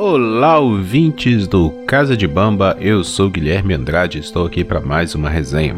Olá, ouvintes do Casa de Bamba, eu sou Guilherme Andrade, estou aqui para mais uma resenha.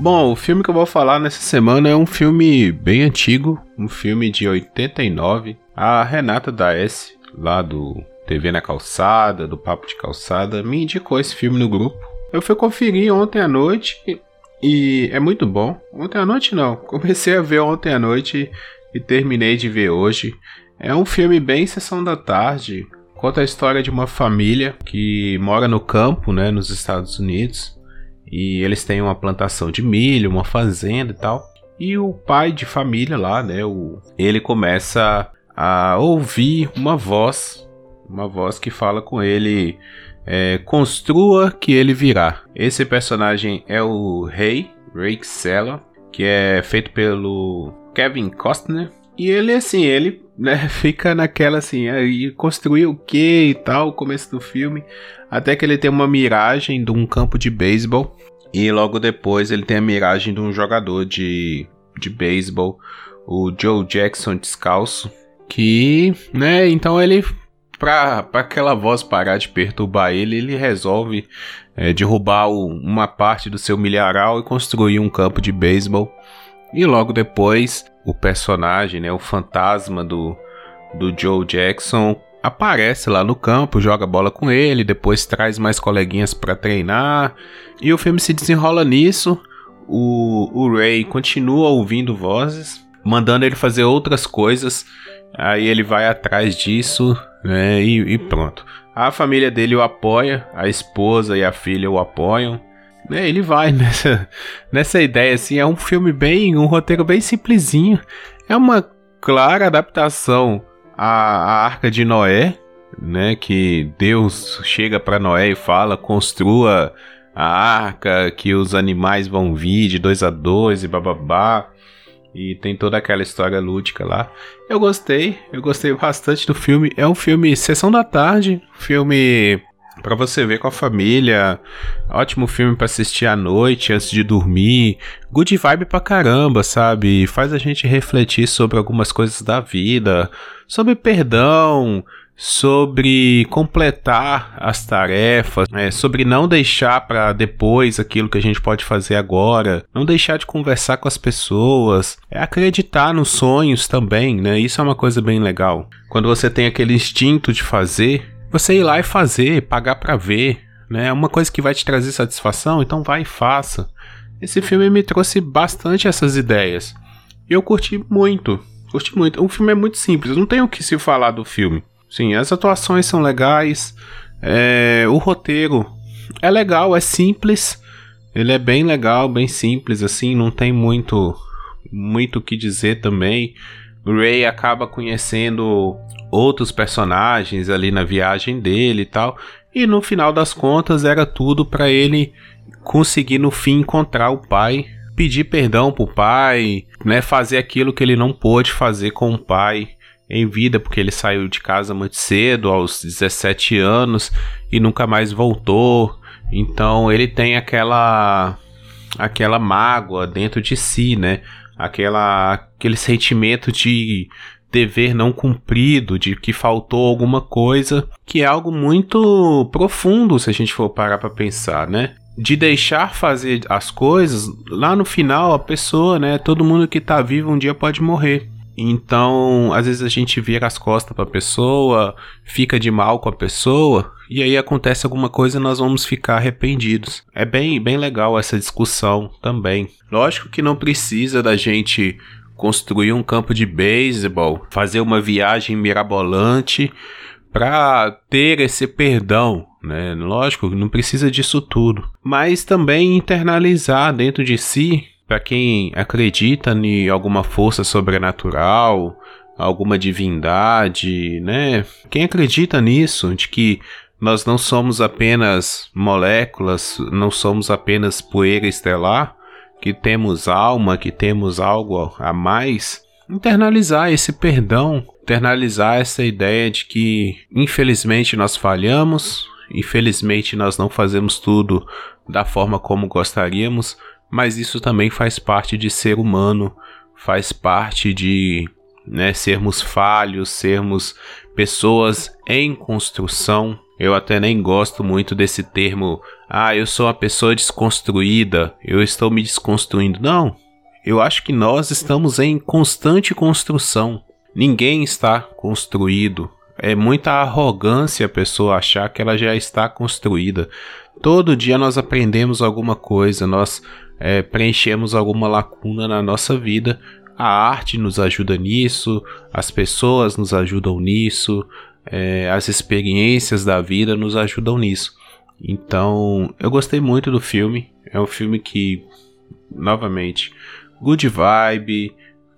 Bom, o filme que eu vou falar nessa semana é um filme bem antigo, um filme de 89. A Renata da S, lá do TV na Calçada, do Papo de Calçada, me indicou esse filme no grupo. Eu fui conferir ontem à noite e é muito bom. Ontem à noite não, comecei a ver ontem à noite e terminei de ver hoje. É um filme bem sessão da tarde. Conta a história de uma família que mora no campo, né, nos Estados Unidos. E eles têm uma plantação de milho, uma fazenda e tal. E o pai de família lá, né, o, ele começa a ouvir uma voz, uma voz que fala com ele, é, construa que ele virá. Esse personagem é o Rei, Ray Sella, que é feito pelo Kevin Costner. E ele, assim, ele né, fica naquela assim, aí construiu o que e tal, começo do filme, até que ele tem uma miragem de um campo de beisebol. E logo depois ele tem a miragem de um jogador de, de beisebol, o Joe Jackson descalço. Que, né, então ele, pra, pra aquela voz parar de perturbar ele, ele resolve é, derrubar o, uma parte do seu milharal e construir um campo de beisebol e logo depois, o personagem, né, o fantasma do, do Joe Jackson, aparece lá no campo, joga bola com ele, depois traz mais coleguinhas para treinar. E o filme se desenrola nisso. O, o Ray continua ouvindo vozes, mandando ele fazer outras coisas. Aí ele vai atrás disso, né? E, e pronto. A família dele o apoia, a esposa e a filha o apoiam. É, ele vai nessa, nessa ideia, assim, é um filme bem, um roteiro bem simplesinho. É uma clara adaptação à, à Arca de Noé, né, que Deus chega para Noé e fala, construa a arca, que os animais vão vir de dois a dois e bababá. E tem toda aquela história lúdica lá. Eu gostei, eu gostei bastante do filme. É um filme sessão da tarde, filme para você ver com a família. Ótimo filme para assistir à noite, antes de dormir. Good vibe pra caramba, sabe? Faz a gente refletir sobre algumas coisas da vida, sobre perdão, sobre completar as tarefas, né? sobre não deixar para depois aquilo que a gente pode fazer agora, não deixar de conversar com as pessoas, é acreditar nos sonhos também, né? Isso é uma coisa bem legal. Quando você tem aquele instinto de fazer, você ir lá e fazer, pagar para ver, né? É uma coisa que vai te trazer satisfação, então vai e faça. Esse filme me trouxe bastante essas ideias. E eu curti muito, curti muito. O filme é muito simples, não tem o que se falar do filme. Sim, as atuações são legais, é, o roteiro é legal, é simples. Ele é bem legal, bem simples, assim, não tem muito muito o que dizer também. Ray acaba conhecendo outros personagens ali na viagem dele e tal. E no final das contas era tudo para ele conseguir no fim encontrar o pai, pedir perdão pro pai, né, fazer aquilo que ele não pôde fazer com o pai em vida, porque ele saiu de casa muito cedo, aos 17 anos, e nunca mais voltou. Então ele tem aquela aquela mágoa dentro de si, né? Aquela aquele sentimento de dever não cumprido, de que faltou alguma coisa, que é algo muito profundo se a gente for parar para pensar, né? De deixar fazer as coisas, lá no final a pessoa, né, todo mundo que tá vivo um dia pode morrer. Então, às vezes a gente vira as costas para a pessoa, fica de mal com a pessoa, e aí acontece alguma coisa e nós vamos ficar arrependidos. É bem, bem legal essa discussão também. Lógico que não precisa da gente construir um campo de beisebol, fazer uma viagem mirabolante para ter esse perdão, né? Lógico, não precisa disso tudo, mas também internalizar dentro de si, para quem acredita em alguma força sobrenatural, alguma divindade, né? Quem acredita nisso, de que nós não somos apenas moléculas, não somos apenas poeira estelar, que temos alma, que temos algo a mais, internalizar esse perdão, internalizar essa ideia de que infelizmente nós falhamos, infelizmente nós não fazemos tudo da forma como gostaríamos, mas isso também faz parte de ser humano, faz parte de né? Sermos falhos, sermos pessoas em construção. Eu até nem gosto muito desse termo, ah, eu sou uma pessoa desconstruída, eu estou me desconstruindo. Não, eu acho que nós estamos em constante construção. Ninguém está construído. É muita arrogância a pessoa achar que ela já está construída. Todo dia nós aprendemos alguma coisa, nós é, preenchemos alguma lacuna na nossa vida. A arte nos ajuda nisso, as pessoas nos ajudam nisso, é, as experiências da vida nos ajudam nisso. Então, eu gostei muito do filme. É um filme que, novamente, good vibe,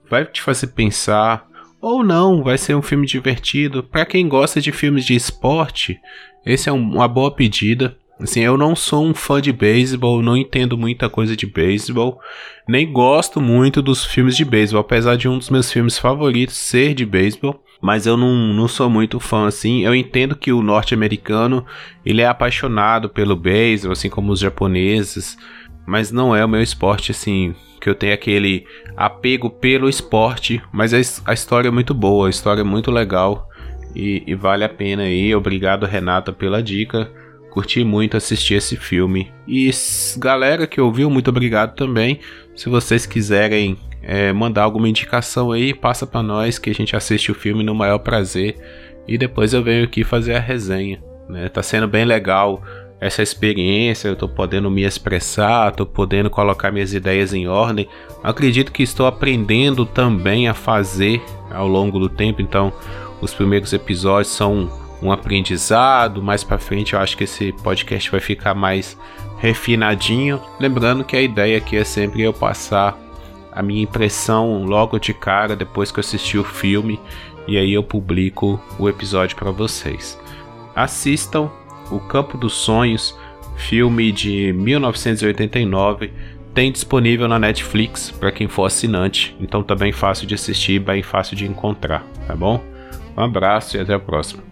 vai te fazer pensar. Ou não, vai ser um filme divertido. Para quem gosta de filmes de esporte, esse é um, uma boa pedida. Assim, eu não sou um fã de beisebol, não entendo muita coisa de beisebol, nem gosto muito dos filmes de beisebol, apesar de um dos meus filmes favoritos ser de beisebol, mas eu não, não sou muito fã assim. Eu entendo que o norte-americano, ele é apaixonado pelo beisebol, assim como os japoneses, mas não é o meu esporte assim, que eu tenho aquele apego pelo esporte, mas a, a história é muito boa, a história é muito legal e, e vale a pena aí. Obrigado, Renata, pela dica. Curti muito assistir esse filme. E galera que ouviu, muito obrigado também. Se vocês quiserem é, mandar alguma indicação aí, passa para nós que a gente assiste o filme no maior prazer. E depois eu venho aqui fazer a resenha. Né? Tá sendo bem legal essa experiência, eu tô podendo me expressar, tô podendo colocar minhas ideias em ordem. Acredito que estou aprendendo também a fazer ao longo do tempo, então os primeiros episódios são um aprendizado. Mais para frente, eu acho que esse podcast vai ficar mais refinadinho. Lembrando que a ideia aqui é sempre eu passar a minha impressão logo de cara depois que eu assisti o filme e aí eu publico o episódio para vocês. Assistam O Campo dos Sonhos, filme de 1989, tem disponível na Netflix para quem for assinante, então tá fácil de assistir, bem fácil de encontrar, tá bom? Um abraço e até a próxima.